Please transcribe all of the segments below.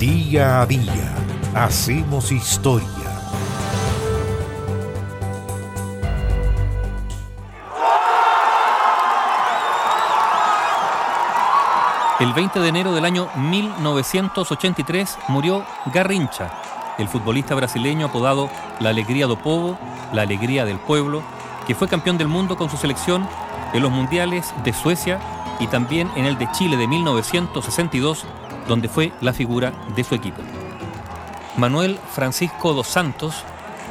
Día a día hacemos historia. El 20 de enero del año 1983 murió Garrincha, el futbolista brasileño apodado La Alegría do Povo, la alegría del pueblo, que fue campeón del mundo con su selección en los mundiales de Suecia y también en el de Chile de 1962, donde fue la figura de su equipo. Manuel Francisco dos Santos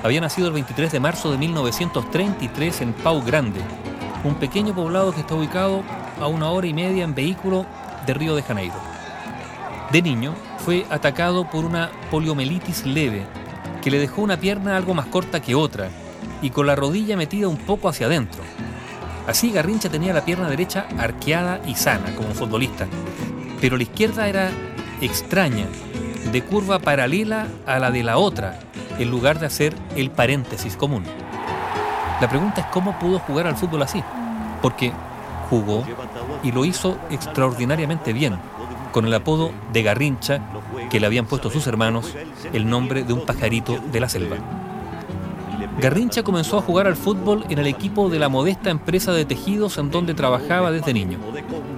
había nacido el 23 de marzo de 1933 en Pau Grande, un pequeño poblado que está ubicado a una hora y media en vehículo de Río de Janeiro. De niño fue atacado por una poliomielitis leve que le dejó una pierna algo más corta que otra y con la rodilla metida un poco hacia adentro. Así Garrincha tenía la pierna derecha arqueada y sana como futbolista, pero la izquierda era extraña, de curva paralela a la de la otra, en lugar de hacer el paréntesis común. La pregunta es cómo pudo jugar al fútbol así, porque jugó y lo hizo extraordinariamente bien, con el apodo de Garrincha que le habían puesto sus hermanos, el nombre de un pajarito de la selva. Garrincha comenzó a jugar al fútbol en el equipo de la modesta empresa de tejidos en donde trabajaba desde niño.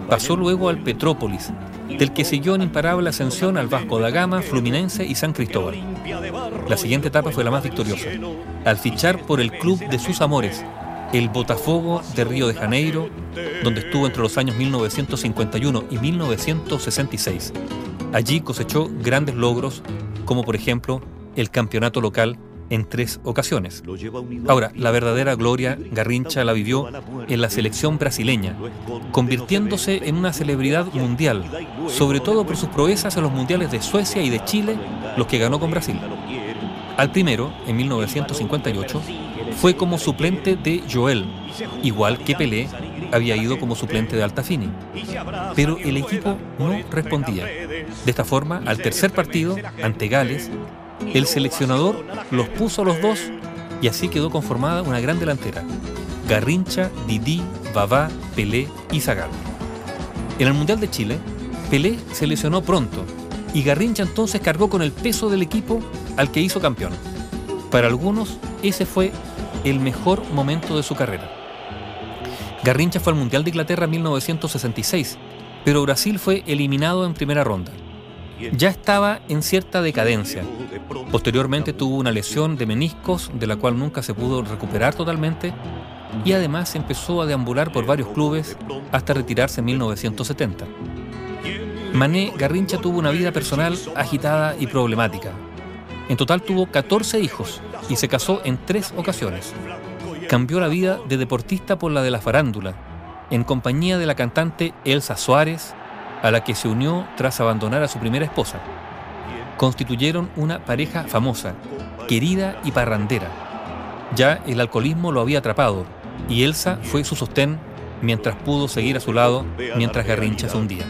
Pasó luego al Petrópolis, del que siguió en imparable ascensión al Vasco da Gama, Fluminense y San Cristóbal. La siguiente etapa fue la más victoriosa, al fichar por el club de sus amores, el Botafogo de Río de Janeiro, donde estuvo entre los años 1951 y 1966. Allí cosechó grandes logros, como por ejemplo el campeonato local en tres ocasiones. Ahora, la verdadera gloria Garrincha la vivió en la selección brasileña, convirtiéndose en una celebridad mundial, sobre todo por sus proezas en los mundiales de Suecia y de Chile, los que ganó con Brasil. Al primero, en 1958, fue como suplente de Joel, igual que Pelé había ido como suplente de Altafini. Pero el equipo no respondía. De esta forma, al tercer partido, ante Gales, el seleccionador los puso a los dos y así quedó conformada una gran delantera. Garrincha, Didi, Babá, Pelé y Zagal. En el Mundial de Chile, Pelé se lesionó pronto y Garrincha entonces cargó con el peso del equipo al que hizo campeón. Para algunos, ese fue el mejor momento de su carrera. Garrincha fue al Mundial de Inglaterra en 1966, pero Brasil fue eliminado en primera ronda ya estaba en cierta decadencia. Posteriormente tuvo una lesión de meniscos de la cual nunca se pudo recuperar totalmente y además empezó a deambular por varios clubes hasta retirarse en 1970. Mané Garrincha tuvo una vida personal agitada y problemática. En total tuvo 14 hijos y se casó en tres ocasiones. Cambió la vida de deportista por la de la farándula, en compañía de la cantante Elsa Suárez, a la que se unió tras abandonar a su primera esposa. Constituyeron una pareja famosa, querida y parrandera. Ya el alcoholismo lo había atrapado y Elsa fue su sostén mientras pudo seguir a su lado mientras Garrincha se hundía.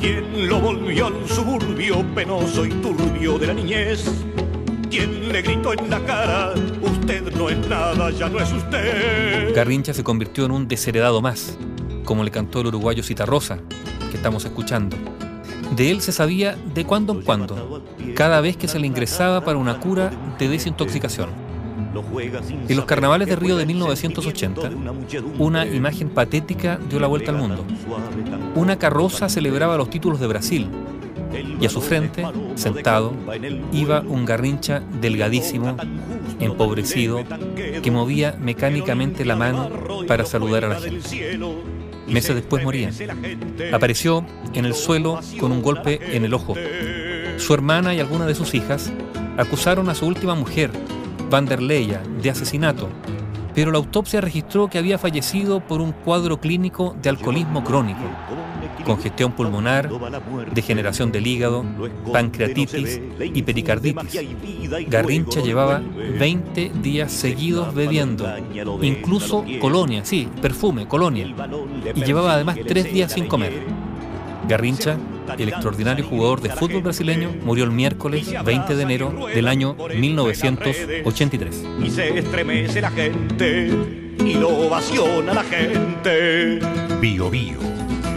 ¿Quién lo volvió al suburbio penoso y turbio de la niñez? ¿Quién le gritó en la cara? Usted no es nada, ya no es usted. Garrincha se convirtió en un desheredado más, como le cantó el uruguayo Citarrosa, estamos escuchando. De él se sabía de cuando en cuando, cada vez que se le ingresaba para una cura de desintoxicación. En los carnavales de Río de 1980, una imagen patética dio la vuelta al mundo. Una carroza celebraba los títulos de Brasil y a su frente, sentado, iba un garrincha delgadísimo, empobrecido, que movía mecánicamente la mano para saludar a la gente. Meses después moría. Apareció en el suelo con un golpe en el ojo. Su hermana y algunas de sus hijas acusaron a su última mujer, Vanderleia, de asesinato, pero la autopsia registró que había fallecido por un cuadro clínico de alcoholismo crónico, congestión pulmonar, degeneración del hígado, pancreatitis y pericarditis. Garrincha llevaba 20 días seguidos bebiendo, incluso colonia, sí, perfume, colonia, y llevaba además tres días sin comer. Garrincha, el extraordinario jugador de fútbol brasileño, murió el miércoles 20 de enero del año 1983. Y se estremece la gente y lo ovaciona la gente. Bio Bio,